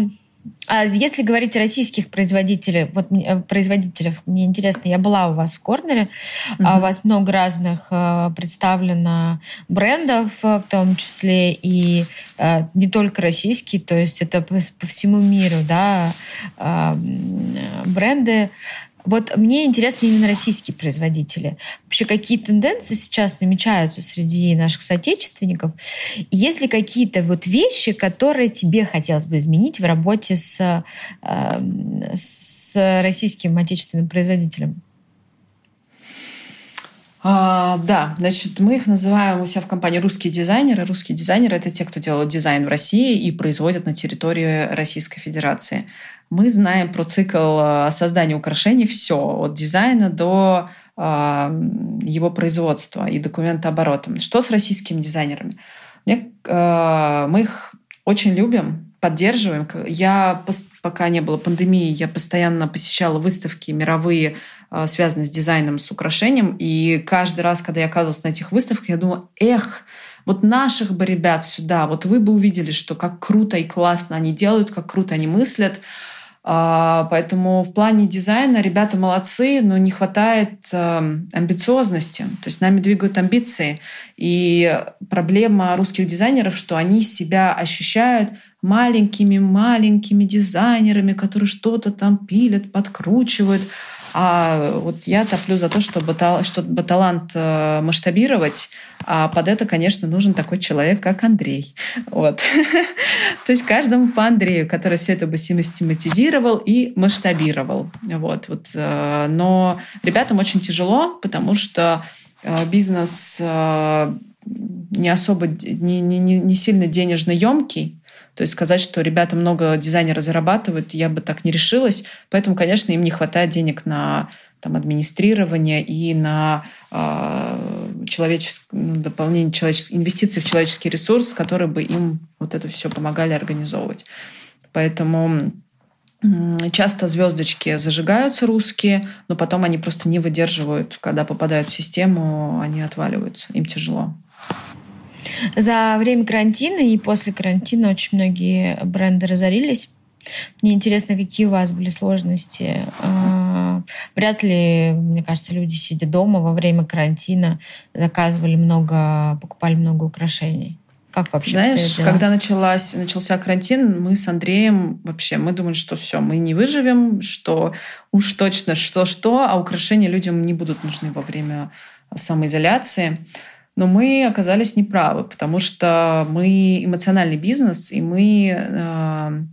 А если говорить о российских производителях, вот э, производителях, мне интересно, я была у вас в корнере, угу. а у вас много разных э, представлено брендов, в том числе и э, не только российские, то есть это по, всему миру, да, э, бренды. Вот мне интересны именно российские производители. Вообще, какие тенденции сейчас намечаются среди наших соотечественников? Есть ли какие-то вот вещи, которые тебе хотелось бы изменить в работе с, э, с российским отечественным производителем? А, да, значит, мы их называем у себя в компании русские дизайнеры. Русские дизайнеры – это те, кто делают дизайн в России и производят на территории Российской Федерации. Мы знаем про цикл э, создания украшений все, от дизайна до э, его производства и документооборота. Что с российскими дизайнерами? Мне, э, мы их очень любим, поддерживаем. Я, пока не было пандемии, я постоянно посещала выставки мировые, э, связанные с дизайном, с украшением. И каждый раз, когда я оказывалась на этих выставках, я думала, эх, вот наших бы ребят сюда, вот вы бы увидели, что как круто и классно они делают, как круто они мыслят. А, поэтому в плане дизайна ребята молодцы, но не хватает эм, амбициозности. То есть нами двигают амбиции. И проблема русских дизайнеров, что они себя ощущают маленькими-маленькими дизайнерами, которые что-то там пилят, подкручивают. А вот я топлю за то, чтобы, чтобы талант э, масштабировать, а под это, конечно, нужен такой человек, как Андрей. Вот. То есть каждому по Андрею, который все это бы систематизировал и масштабировал. Вот, вот. Э, но ребятам очень тяжело, потому что э, бизнес не особо, не, не, не сильно денежно емкий, то есть сказать, что ребята много дизайнеры зарабатывают, я бы так не решилась. Поэтому, конечно, им не хватает денег на там, администрирование и на э, человеческое, ну, дополнение человеческих инвестиций в человеческий ресурс, которые бы им вот это все помогали организовывать. Поэтому часто звездочки зажигаются русские, но потом они просто не выдерживают, когда попадают в систему, они отваливаются, им тяжело. За время карантина и после карантина очень многие бренды разорились. Мне интересно, какие у вас были сложности. А, вряд ли, мне кажется, люди, сидя дома во время карантина, заказывали много, покупали много украшений. Как вообще Знаешь, когда началась, начался карантин, мы с Андреем вообще, мы думали, что все, мы не выживем, что уж точно что-что, а украшения людям не будут нужны во время самоизоляции. Но мы оказались неправы, потому что мы эмоциональный бизнес, и мы э,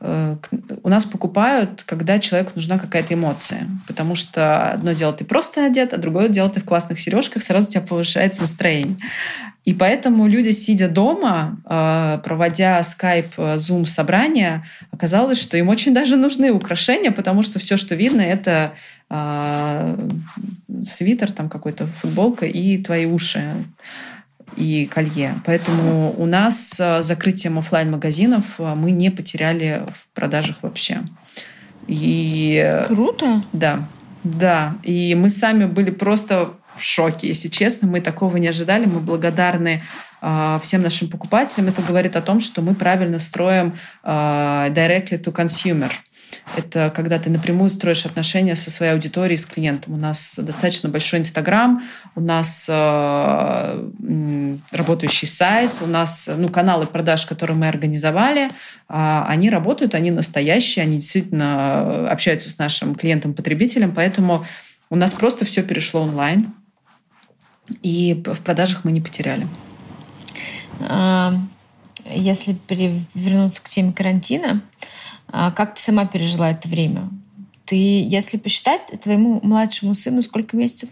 э, у нас покупают, когда человеку нужна какая-то эмоция. Потому что одно дело ты просто одет, а другое дело ты в классных сережках, сразу у тебя повышается настроение. И поэтому люди, сидя дома, э, проводя скайп, зум собрания, оказалось, что им очень даже нужны украшения, потому что все, что видно, это э, свитер, там какой-то футболка и твои уши и колье. Поэтому у нас с закрытием офлайн магазинов мы не потеряли в продажах вообще. И... Круто. Да, да. И мы сами были просто в шоке, если честно. Мы такого не ожидали. Мы благодарны э, всем нашим покупателям. Это говорит о том, что мы правильно строим э, directly to consumer. Это когда ты напрямую строишь отношения со своей аудиторией, с клиентом. У нас достаточно большой Инстаграм, у нас э, работающий сайт, у нас ну, каналы продаж, которые мы организовали, э, они работают, они настоящие, они действительно общаются с нашим клиентом-потребителем, поэтому у нас просто все перешло онлайн, и в продажах мы не потеряли. А, если вернуться к теме карантина, а как ты сама пережила это время? Ты, если посчитать, твоему младшему сыну сколько месяцев?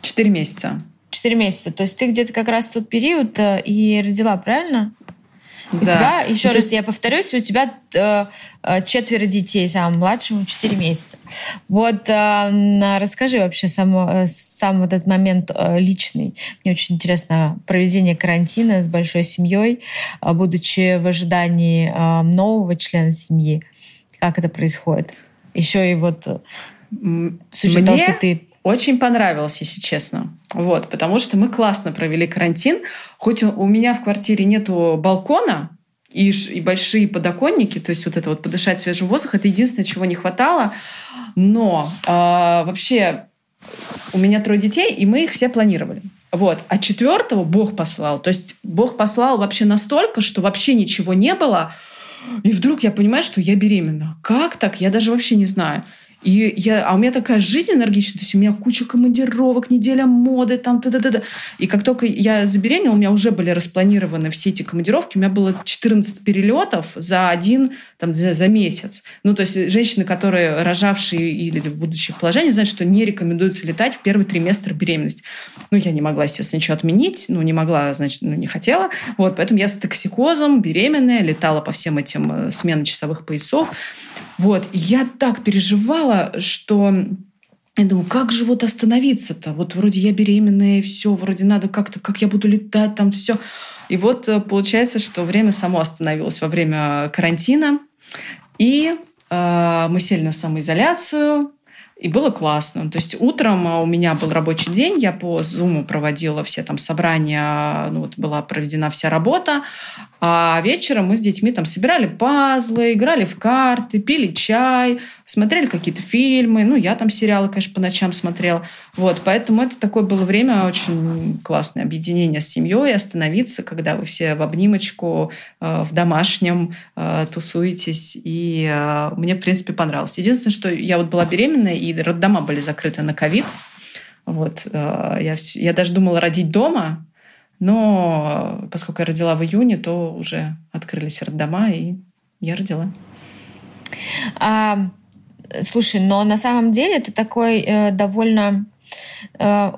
Четыре месяца. Четыре месяца. То есть ты где-то как раз тот период э, и родила, правильно? У да. тебя, еще ну, раз я повторюсь, у тебя э, э, четверо детей, самому младшему 4 месяца. Вот э, расскажи вообще сам, э, сам вот этот момент э, личный. Мне очень интересно проведение карантина с большой семьей, э, будучи в ожидании э, нового члена семьи. Как это происходит? Еще и вот э, с учетом Мне... того, что ты очень понравилось, если честно. Вот, потому что мы классно провели карантин. Хоть у меня в квартире нету балкона, и, и большие подоконники, то есть вот это вот подышать свежим воздухом, это единственное, чего не хватало. Но э, вообще у меня трое детей, и мы их все планировали. Вот. А четвертого Бог послал. То есть Бог послал вообще настолько, что вообще ничего не было. И вдруг я понимаю, что я беременна. Как так? Я даже вообще не знаю. И я, а у меня такая жизнь энергичная, то есть у меня куча командировок, неделя моды, там, т -т -т. И как только я забеременела, у меня уже были распланированы все эти командировки, у меня было 14 перелетов за один, там, за, месяц. Ну, то есть женщины, которые рожавшие или в будущих положениях, знают, что не рекомендуется летать в первый триместр беременности. Ну, я не могла, естественно, ничего отменить, ну, не могла, значит, ну, не хотела. Вот, поэтому я с токсикозом, беременная, летала по всем этим э, сменам часовых поясов. Вот, я так переживала, что я думаю, как же вот остановиться-то? Вот вроде я беременная, и все, вроде надо как-то, как я буду летать, там все. И вот э, получается, что время само остановилось во время карантина. И э, мы сели на самоизоляцию, и было классно. То есть утром а, у меня был рабочий день, я по Zoom проводила все там собрания, ну вот была проведена вся работа, а вечером мы с детьми там собирали пазлы, играли в карты, пили чай, смотрели какие-то фильмы. Ну, я там сериалы, конечно, по ночам смотрела. Вот, поэтому это такое было время очень классное объединение с семьей, остановиться, когда вы все в обнимочку, э, в домашнем э, тусуетесь. И э, мне, в принципе, понравилось. Единственное, что я вот была беременная, и роддома были закрыты на ковид. Вот, я, я даже думала родить дома, но поскольку я родила в июне, то уже открылись роддома, и я родила. А, слушай, но на самом деле это такой э, довольно... Э,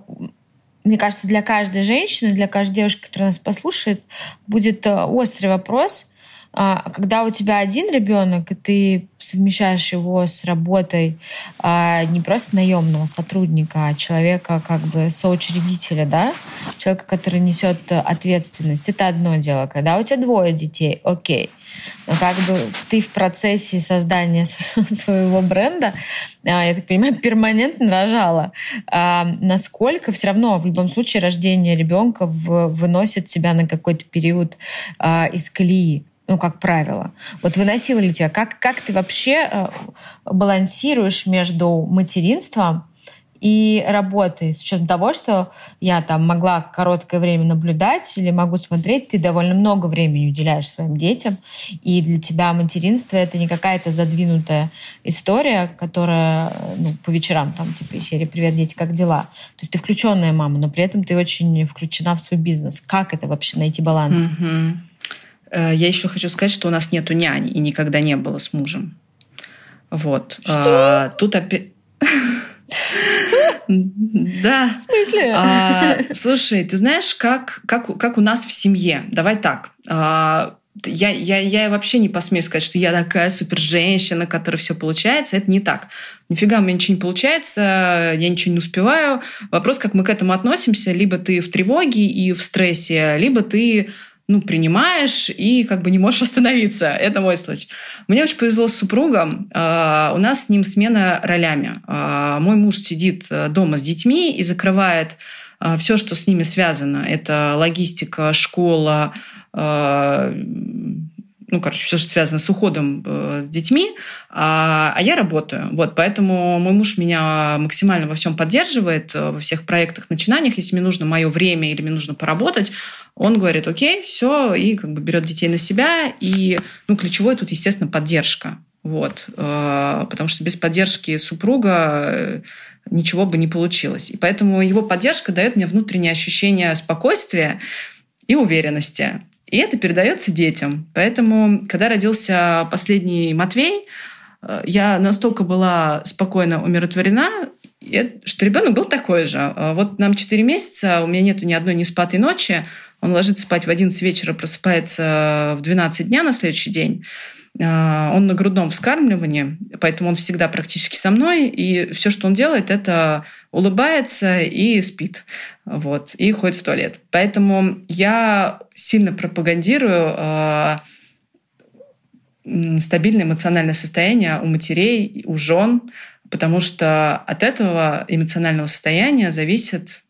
мне кажется, для каждой женщины, для каждой девушки, которая нас послушает, будет э, острый вопрос, а, когда у тебя один ребенок, и ты совмещаешь его с работой а, не просто наемного сотрудника, а человека как бы соучредителя, да, человека, который несет ответственность, это одно дело. Когда у тебя двое детей, окей, но как бы ты в процессе создания своего бренда, а, я так понимаю, перманентно рожала. Насколько все равно в любом случае рождение ребенка выносит себя на какой-то период из колеи ну, как правило. Вот выносила ли тебя? Как, как ты вообще э, балансируешь между материнством и работой, с учетом того, что я там могла короткое время наблюдать или могу смотреть, ты довольно много времени уделяешь своим детям, и для тебя материнство это не какая-то задвинутая история, которая ну, по вечерам там типа из серии «Привет, дети, как дела?». То есть ты включенная мама, но при этом ты очень включена в свой бизнес. Как это вообще найти баланс? Mm-hmm. Э, я еще хочу сказать, что у нас нету няни и никогда не было с мужем. Вот. Что? А, тут опять... Да. В смысле? А, слушай, ты знаешь, как, как, как у нас в семье? Давай так. А, я, я, я вообще не посмею сказать, что я такая супер женщина, которая все получается. Это не так. Нифига у меня ничего не получается, я ничего не успеваю. Вопрос, как мы к этому относимся. Либо ты в тревоге и в стрессе, либо ты ну, принимаешь и как бы не можешь остановиться. Это мой случай. Мне очень повезло с супругом. А, у нас с ним смена ролями. А, мой муж сидит э, дома с детьми и закрывает а, все, что с ними связано. Это логистика, школа, ну, короче, все, что связано с уходом э, с детьми, а, а я работаю. Вот, поэтому мой муж меня максимально во всем поддерживает, э, во всех проектах, начинаниях. Если мне нужно мое время или мне нужно поработать, он говорит, окей, все, и как бы берет детей на себя. И, ну, ключевое тут, естественно, поддержка. Вот, э, потому что без поддержки супруга э, ничего бы не получилось. И поэтому его поддержка дает мне внутреннее ощущение спокойствия и уверенности. И это передается детям. Поэтому, когда родился последний Матвей, э, я настолько была спокойно умиротворена, что ребенок был такой же. А вот нам 4 месяца, у меня нету ни одной неспатой ночи. Он ложится спать в 11 вечера, просыпается в 12 дня на следующий день. А, он на грудном вскармливании, поэтому он всегда практически со мной, и все, что он делает, это улыбается и спит, вот, и ходит в туалет. Поэтому я сильно пропагандирую э, стабильное эмоциональное состояние у матерей, у жен, потому что от этого эмоционального состояния зависит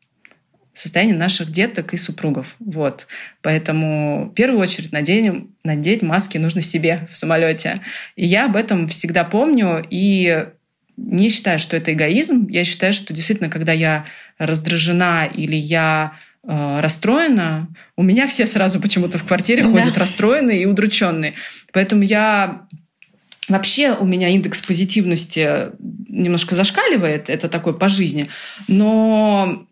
состояние наших деток и супругов. Вот. Поэтому в первую очередь наденем, надеть маски нужно себе в самолете. И я об этом всегда помню и не считаю, что это эгоизм. Я считаю, что действительно, когда я раздражена или я э, расстроена, у меня все сразу почему-то в квартире да. ходят расстроенные и удрученные. Поэтому я Вообще у меня индекс позитивности немножко зашкаливает, это такой по жизни, но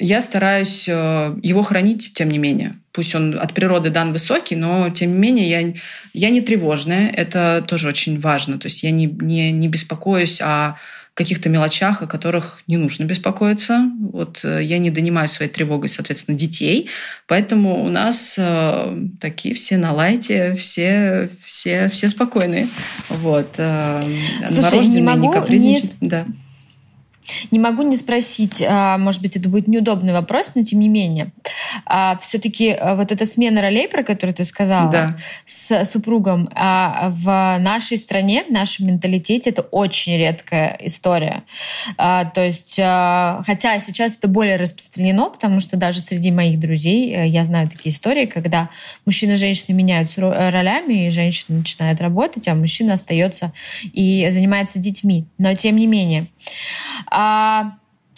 я стараюсь э, его хранить, тем не менее. Пусть он от природы дан высокий, но тем не менее я, я не тревожная. Это тоже очень важно. То есть я не, не, не беспокоюсь о каких-то мелочах, о которых не нужно беспокоиться. Вот э, я не донимаю своей тревогой, соответственно, детей. Поэтому у нас э, такие все на лайте, все, все, все спокойные. Вот. Э, Слушай, не могу не. Да. Не могу не спросить, а, может быть, это будет неудобный вопрос, но тем не менее. А, Все-таки а, вот эта смена ролей, про которую ты сказала, да. с супругом, в нашей стране, в нашем менталитете это очень редкая история. То есть, хотя сейчас это более распространено, потому что даже среди моих друзей э, я знаю такие истории, когда мужчина и женщина меняются ролями, и женщина начинает работать, а мужчина остается и занимается детьми. Но тем не менее. А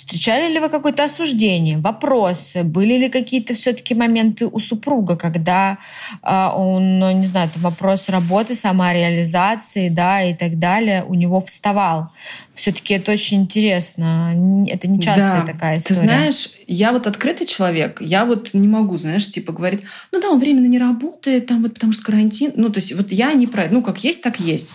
встречали ли вы какое-то осуждение, вопросы? Были ли какие-то все-таки моменты у супруга, когда а, он, ну, не знаю, там вопрос работы, самореализации, да, и так далее, у него вставал? Все-таки это очень интересно. Это не частая да. такая история. Ты знаешь, я вот открытый человек, я вот не могу, знаешь, типа говорить, ну да, он временно не работает, там вот потому что карантин. Ну, то есть вот я не про... Ну, как есть, так есть.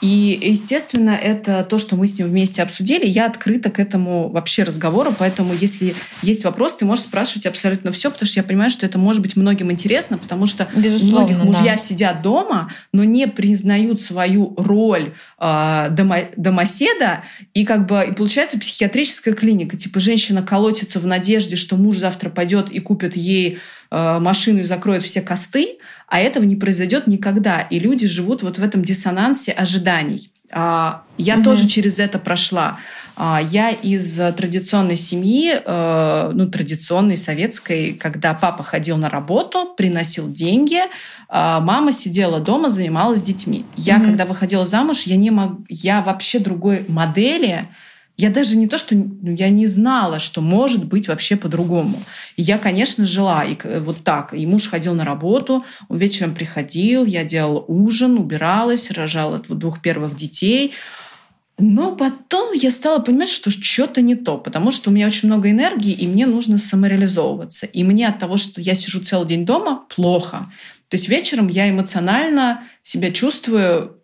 И, естественно, это то, что мы с ним вместе обсудили. Я открыта к этому вообще разговору, поэтому если есть вопрос, ты можешь спрашивать абсолютно все, потому что я понимаю, что это может быть многим интересно, потому что Безусловно, многих мужья да. сидят дома, но не признают свою роль э, домо, домоседа, и как бы и получается психиатрическая клиника. Типа женщина колотится в надежде, что муж завтра пойдет и купит ей машину и закроет все косты, а этого не произойдет никогда. И люди живут вот в этом диссонансе ожиданий. А, я угу. тоже через это прошла. А, я из традиционной семьи, э, ну, традиционной советской, когда папа ходил на работу, приносил деньги, а мама сидела дома, занималась детьми. Я, mm когда выходила замуж, я не мог, я вообще другой модели я даже не то, что ну, я не знала, что может быть вообще по-другому. И я, конечно, жила и вот так. И муж ходил на работу, он вечером приходил, я делала ужин, убиралась, рожала двух первых детей. Но потом я стала понимать, что что-то не то, потому что у меня очень много энергии, и мне нужно самореализовываться. И мне от того, что я сижу целый день дома, плохо. То есть вечером я эмоционально себя чувствую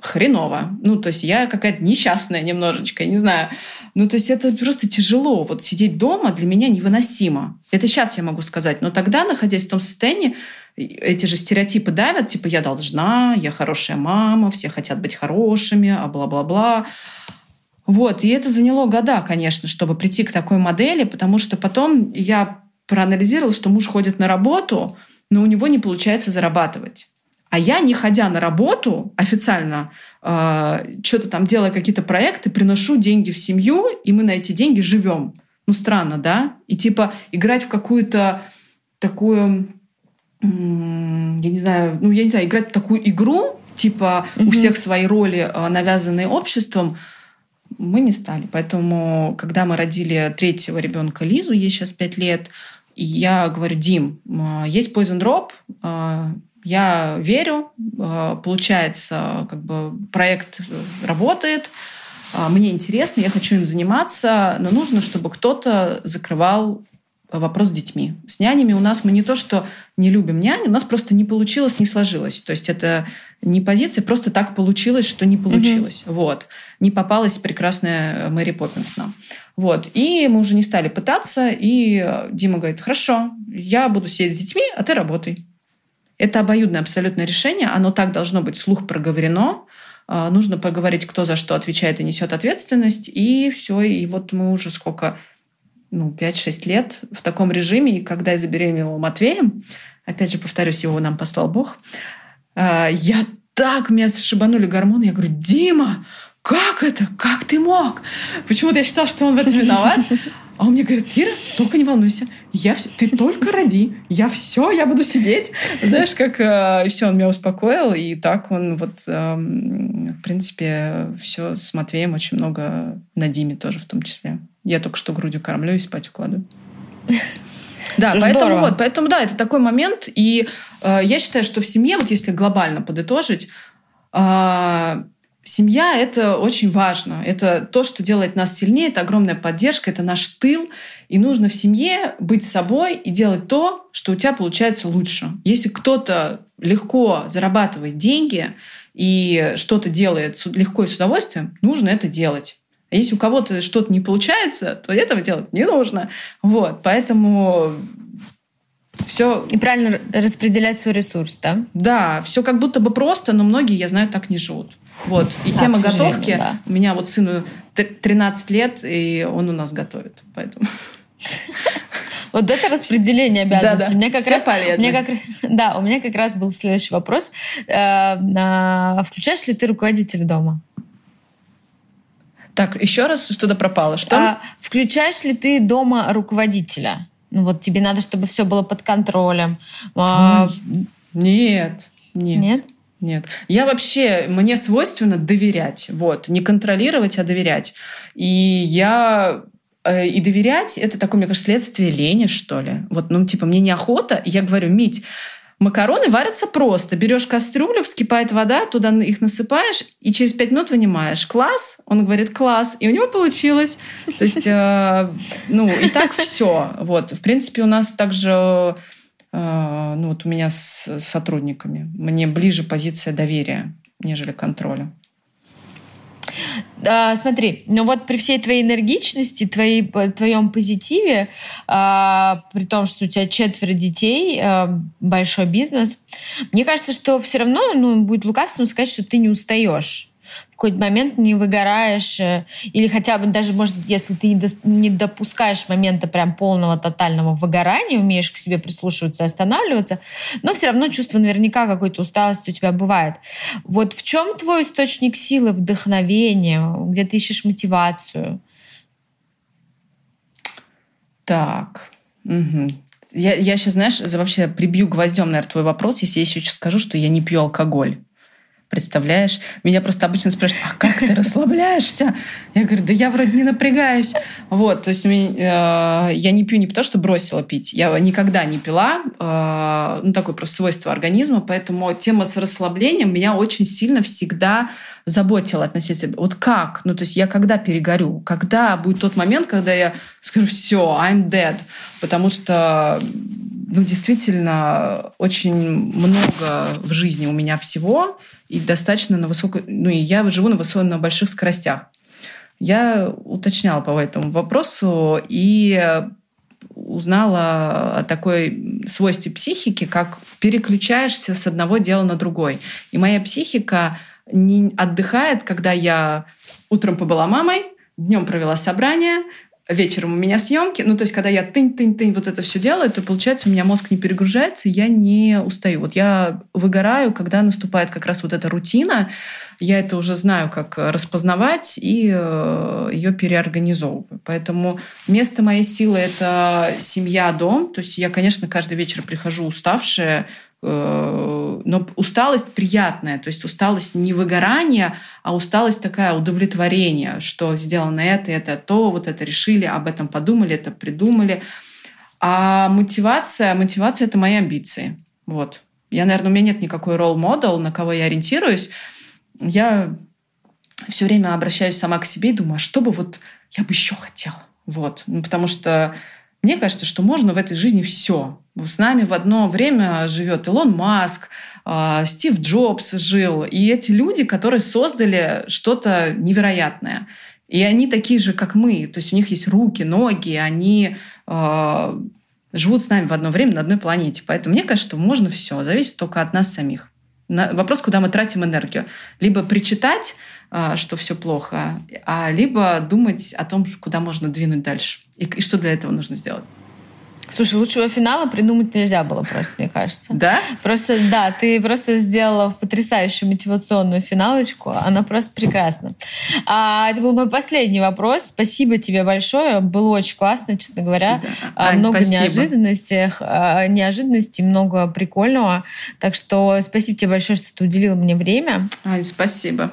хреново. Ну, то есть я какая-то несчастная немножечко, не знаю. Ну, то есть это просто тяжело. Вот сидеть дома для меня невыносимо. Это сейчас я могу сказать. Но тогда, находясь в том состоянии, эти же стереотипы давят, типа я должна, я хорошая мама, все хотят быть хорошими, а бла-бла-бла. Вот, и это заняло года, конечно, чтобы прийти к такой модели, потому что потом я проанализировала, что муж ходит на работу, но у него не получается зарабатывать. А я, не ходя на работу официально, э, что-то там делая какие-то проекты, приношу деньги в семью, и мы на эти деньги живем. Ну, странно, да? И типа играть в какую-то такую, я не знаю, ну, я не знаю, играть в такую игру, типа mm-hmm. у всех свои роли, э, навязанные обществом, мы не стали. Поэтому, когда мы родили третьего ребенка Лизу, ей сейчас пять лет, я говорю, Дим, э, есть Poison Drop, я верю, э, получается, как бы проект работает, э, мне интересно, я хочу им заниматься, но нужно, чтобы кто-то закрывал вопрос с детьми. С нянями у нас мы не то, что не любим нянь, у нас просто не получилось, не сложилось. То есть это не позиция, просто так получилось, что не получилось. Угу. Вот. Не попалась прекрасная Мэри Поппинс нам. Вот. И мы уже не стали пытаться, и Дима говорит, хорошо, я буду сидеть с детьми, а ты работай. Это обоюдное абсолютное решение, оно так должно быть слух проговорено, а, нужно поговорить, кто за что отвечает и несет ответственность, и все, и вот мы уже сколько, ну, 5-6 лет в таком режиме, и когда я забеременела Матвеем, опять же, повторюсь, его нам послал Бог, а, я так, меня шибанули гормоны, я говорю, Дима, как это? Как ты мог? Почему-то я считала, что он в этом виноват. А он мне говорит, Ира, только не волнуйся, я все, ты только роди, я все, я буду сидеть. Знаешь, как э, все, он меня успокоил, и так он вот, э, в принципе, все с Матвеем очень много на Диме тоже в том числе. Я только что грудью кормлю и спать укладываю. Да, Все поэтому здорово. вот, поэтому да, это такой момент, и э, я считаю, что в семье, вот если глобально подытожить, э, семья это очень важно, это то, что делает нас сильнее, это огромная поддержка, это наш тыл, и нужно в семье быть собой и делать то, что у тебя получается лучше. Если кто-то легко зарабатывает деньги и что-то делает легко и с удовольствием, нужно это делать. А если у кого-то что-то не получается, то этого делать не нужно. Вот, поэтому все... И правильно распределять свой ресурс, да? Да, все как будто бы просто, но многие, я знаю, так не живут. Вот. И да, тема готовки. Да. У меня вот сыну 13 лет, и он у нас готовит. Поэтому... Вот это распределение обязанностей. Да, меня как Все раз, полезно. Меня как, да, у меня как раз был следующий вопрос. Э, включаешь ли ты руководителя дома? Так, еще раз что-то пропало. Что? А, включаешь ли ты дома руководителя? Ну вот тебе надо, чтобы все было под контролем. А... Нет, нет. Нет? Нет. Я вообще, мне свойственно доверять. Вот. Не контролировать, а доверять. И я э, и доверять это такое, мне кажется, следствие лени, что ли. Вот, ну, типа, мне неохота. Я говорю, Мить, Макароны варятся просто. Берешь кастрюлю, вскипает вода, туда их насыпаешь, и через пять минут вынимаешь. Класс? Он говорит, класс. И у него получилось. То есть, э, ну, и так все. Вот. В принципе, у нас также, ну, вот у меня с сотрудниками, мне ближе позиция доверия, нежели контроля. А, смотри, ну вот при всей твоей энергичности, твоей, твоем позитиве, а, при том, что у тебя четверо детей, а, большой бизнес, мне кажется, что все равно ну, будет лукавством сказать, что ты не устаешь какой-то момент не выгораешь, э, или хотя бы даже, может, если ты не допускаешь момента прям полного тотального выгорания, умеешь к себе прислушиваться и останавливаться, но все равно чувство наверняка какой-то усталости у тебя бывает. Вот в чем твой источник силы, вдохновения, где ты ищешь мотивацию? Так, угу. Я, я сейчас, знаешь, вообще прибью гвоздем, наверное, твой вопрос, если я еще скажу, что я не пью алкоголь. Представляешь? Меня просто обычно спрашивают, а как ты расслабляешься? Я говорю, да я вроде не напрягаюсь. Вот, то есть э, я не пью не потому, что бросила пить. Я никогда не пила. Э, ну, такое просто свойство организма. Поэтому тема с расслаблением меня очень сильно всегда заботила относительно. Вот как? Ну, то есть я когда перегорю? Когда будет тот момент, когда я скажу, все, I'm dead? Потому что ну, действительно, очень много в жизни у меня всего, и достаточно на высокой... Ну, и я живу на, высоких, на больших скоростях. Я уточняла по этому вопросу и узнала о такой свойстве психики, как переключаешься с одного дела на другой. И моя психика не отдыхает, когда я утром побыла мамой, днем провела собрание, вечером у меня съемки, ну, то есть, когда я тынь-тынь-тынь вот это все делаю, то, получается, у меня мозг не перегружается, я не устаю. Вот я выгораю, когда наступает как раз вот эта рутина, я это уже знаю, как распознавать и э, ее переорганизовываю. Поэтому место моей силы — это семья, дом. То есть я, конечно, каждый вечер прихожу уставшая, но усталость приятная, то есть усталость не выгорание, а усталость такая удовлетворение, что сделано это, это, то, вот это решили, об этом подумали, это придумали. А мотивация, мотивация — это мои амбиции. Вот. Я, наверное, у меня нет никакой ролл-модел, на кого я ориентируюсь. Я все время обращаюсь сама к себе и думаю, а что бы вот я бы еще хотела? Вот. Ну, потому что мне кажется, что можно в этой жизни все. С нами в одно время живет Илон Маск, а, Стив Джобс жил, и эти люди, которые создали что-то невероятное. И они такие же, как мы. То есть у них есть руки, ноги, они э, живут с нами в одно время на одной планете. Поэтому мне кажется, что можно все. Зависит только от нас самих. Вопрос, куда мы тратим энергию. Либо причитать, что все плохо, а либо думать о том, куда можно двинуть дальше и, и что для этого нужно сделать. Слушай, лучшего финала придумать нельзя было просто, мне кажется. Да? Просто, да, ты просто сделала потрясающую мотивационную финалочку. Она просто прекрасна. А, это был мой последний вопрос. Спасибо тебе большое. Было очень классно, честно говоря. Да. Ань, много спасибо. неожиданностей, а, неожиданностей, много прикольного. Так что спасибо тебе большое, что ты уделила мне время. Ань, спасибо.